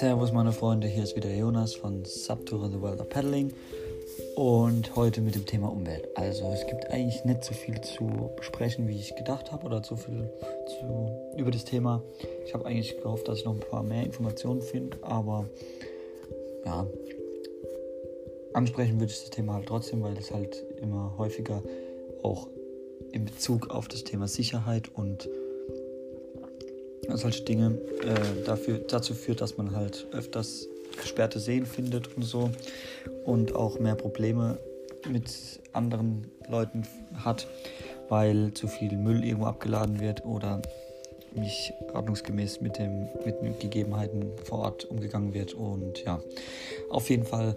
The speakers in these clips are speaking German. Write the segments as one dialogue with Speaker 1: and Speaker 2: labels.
Speaker 1: Servus meine Freunde, hier ist wieder Jonas von Subtour The World of Paddling und heute mit dem Thema Umwelt. Also es gibt eigentlich nicht so viel zu besprechen, wie ich gedacht habe oder so viel zu, über das Thema. Ich habe eigentlich gehofft, dass ich noch ein paar mehr Informationen finde, aber ja, ansprechen würde ich das Thema halt trotzdem, weil es halt immer häufiger auch in Bezug auf das Thema Sicherheit und solche Dinge äh, dafür, dazu führt, dass man halt öfters gesperrte Seen findet und so und auch mehr Probleme mit anderen Leuten hat, weil zu viel Müll irgendwo abgeladen wird oder nicht ordnungsgemäß mit, dem, mit den Gegebenheiten vor Ort umgegangen wird. Und ja, auf jeden Fall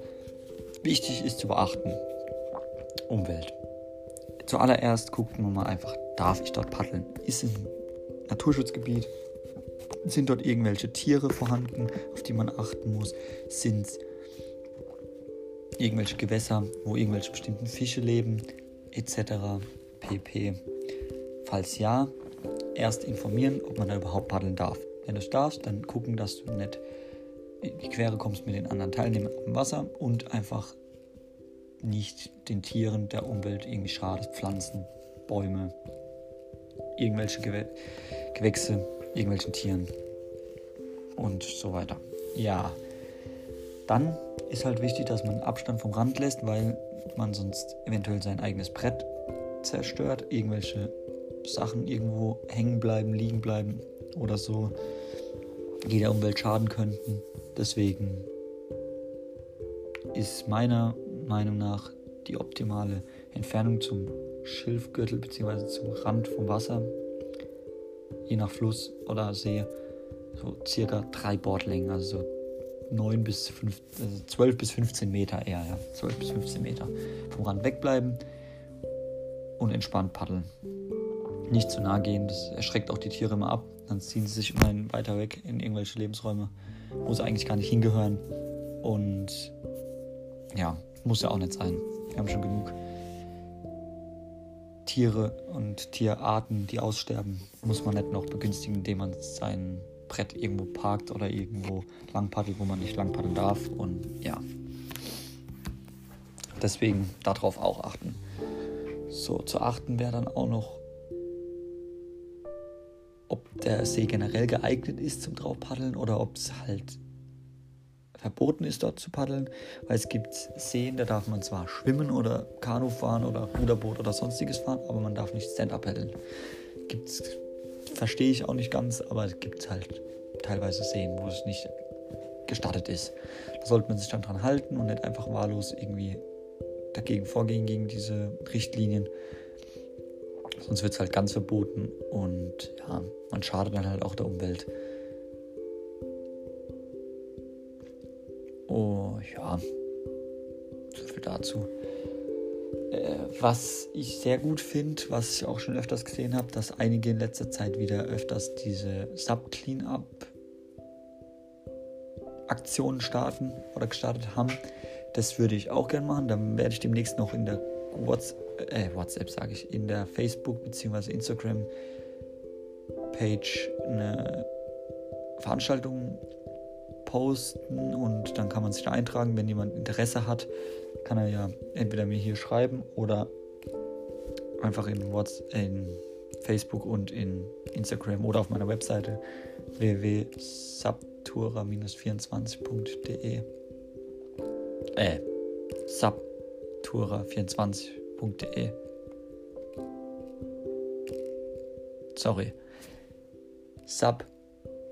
Speaker 1: wichtig ist zu beachten, Umwelt. Zuallererst guckt man mal einfach, darf ich dort paddeln? Ist es ein Naturschutzgebiet? Sind dort irgendwelche Tiere vorhanden, auf die man achten muss? Sind irgendwelche Gewässer, wo irgendwelche bestimmten Fische leben, etc. pp. Falls ja, erst informieren, ob man da überhaupt paddeln darf. Wenn du es darfst, dann gucken, dass du nicht in die Quere kommst mit den anderen Teilnehmern am Wasser und einfach nicht den Tieren, der Umwelt irgendwie schadest, Pflanzen, Bäume, irgendwelche Gew Gewächse, irgendwelchen Tieren und so weiter. Ja, dann ist halt wichtig, dass man Abstand vom Rand lässt, weil man sonst eventuell sein eigenes Brett zerstört, irgendwelche Sachen irgendwo hängen bleiben, liegen bleiben oder so, die der Umwelt schaden könnten. Deswegen ist meiner Meinung nach die optimale Entfernung zum Schilfgürtel bzw. zum Rand vom Wasser, je nach Fluss oder See, so circa drei Bordlängen, also so 9 bis 5, also 12 bis 15 Meter eher, ja, 12 bis 15 Meter vom Rand wegbleiben und entspannt paddeln. Nicht zu nah gehen, das erschreckt auch die Tiere immer ab. Dann ziehen sie sich immerhin weiter weg in irgendwelche Lebensräume, wo sie eigentlich gar nicht hingehören. Und ja, muss ja auch nicht sein. Wir haben schon genug Tiere und Tierarten, die aussterben. Muss man nicht noch begünstigen, indem man sein Brett irgendwo parkt oder irgendwo lang paddelt, wo man nicht lang paddeln darf. Und ja, deswegen darauf auch achten. So, zu achten wäre dann auch noch, ob der See generell geeignet ist zum Draufpaddeln oder ob es halt verboten ist, dort zu paddeln, weil es gibt Seen, da darf man zwar schwimmen oder Kanu fahren oder Ruderboot oder sonstiges fahren, aber man darf nicht Stand-up paddeln. Gibt's, verstehe ich auch nicht ganz, aber es gibt halt teilweise Seen, wo es nicht gestattet ist. Da sollte man sich dann dran halten und nicht einfach wahllos irgendwie dagegen vorgehen, gegen diese Richtlinien. Sonst wird es halt ganz verboten und ja, man schadet dann halt auch der Umwelt. Oh ja, so viel dazu. Äh, was ich sehr gut finde, was ich auch schon öfters gesehen habe, dass einige in letzter Zeit wieder öfters diese Sub-Cleanup-Aktionen starten oder gestartet haben. Das würde ich auch gerne machen. Dann werde ich demnächst noch in der WhatsApp, äh, WhatsApp sage ich, in der Facebook- bzw. Instagram-Page eine Veranstaltung posten und dann kann man sich da eintragen. Wenn jemand Interesse hat, kann er ja entweder mir hier schreiben oder einfach in, WhatsApp, in Facebook und in Instagram oder auf meiner Webseite www.subtura-24.de äh, subtura24.de sorry. Sub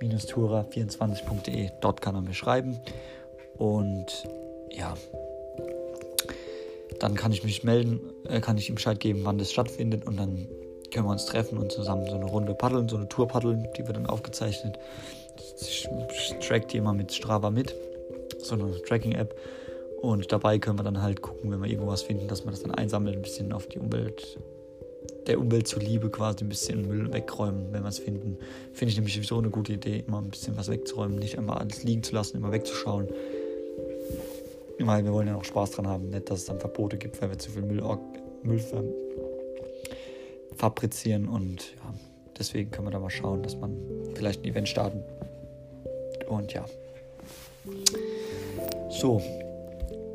Speaker 1: tura24.de. Dort kann er mir schreiben. Und ja, dann kann ich mich melden, äh, kann ich ihm Bescheid geben, wann das stattfindet und dann können wir uns treffen und zusammen so eine Runde paddeln, so eine Tour paddeln, die wird dann aufgezeichnet. Ich track die immer mit Strava mit, so eine Tracking-App. Und dabei können wir dann halt gucken, wenn wir irgendwas finden, dass wir das dann einsammeln, ein bisschen auf die Umwelt der Umwelt zuliebe quasi ein bisschen Müll wegräumen, wenn wir es finden. Finde ich nämlich sowieso eine gute Idee, immer ein bisschen was wegzuräumen, nicht immer alles liegen zu lassen, immer wegzuschauen. Weil wir wollen ja noch Spaß dran haben, nicht, dass es dann Verbote gibt, weil wir zu viel Müll, Müll fabrizieren und ja, deswegen können wir da mal schauen, dass man vielleicht ein Event starten. Und ja, So,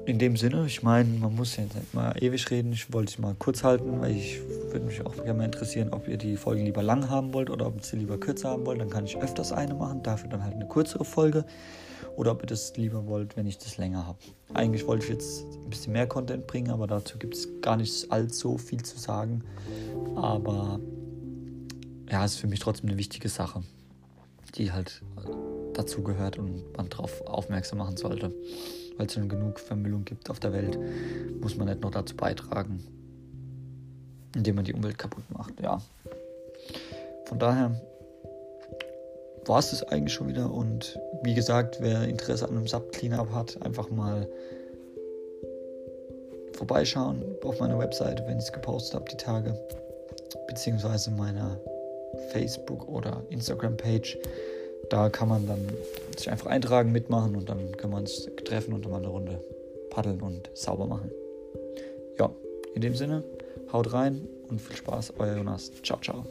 Speaker 1: in dem Sinne, ich meine, man muss jetzt nicht mal ewig reden. Ich wollte es mal kurz halten, weil ich würde mich auch gerne mal interessieren, ob ihr die Folge lieber lang haben wollt oder ob ihr sie lieber kürzer haben wollt. Dann kann ich öfters eine machen, dafür dann halt eine kürzere Folge. Oder ob ihr das lieber wollt, wenn ich das länger habe. Eigentlich wollte ich jetzt ein bisschen mehr Content bringen, aber dazu gibt es gar nicht allzu viel zu sagen. Aber ja, es ist für mich trotzdem eine wichtige Sache, die halt dazu gehört und man darauf aufmerksam machen sollte weil es schon genug Vermüllung gibt auf der Welt, muss man nicht noch dazu beitragen, indem man die Umwelt kaputt macht. Ja. Von daher war es das eigentlich schon wieder und wie gesagt, wer Interesse an einem Sub Cleanup hat, einfach mal vorbeischauen auf meiner Webseite, wenn ich es gepostet habe die Tage, beziehungsweise meiner Facebook- oder Instagram-Page. Da kann man dann sich einfach eintragen, mitmachen und dann können wir uns treffen und dann mal eine Runde paddeln und sauber machen. Ja, in dem Sinne, haut rein und viel Spaß, euer Jonas. Ciao, ciao.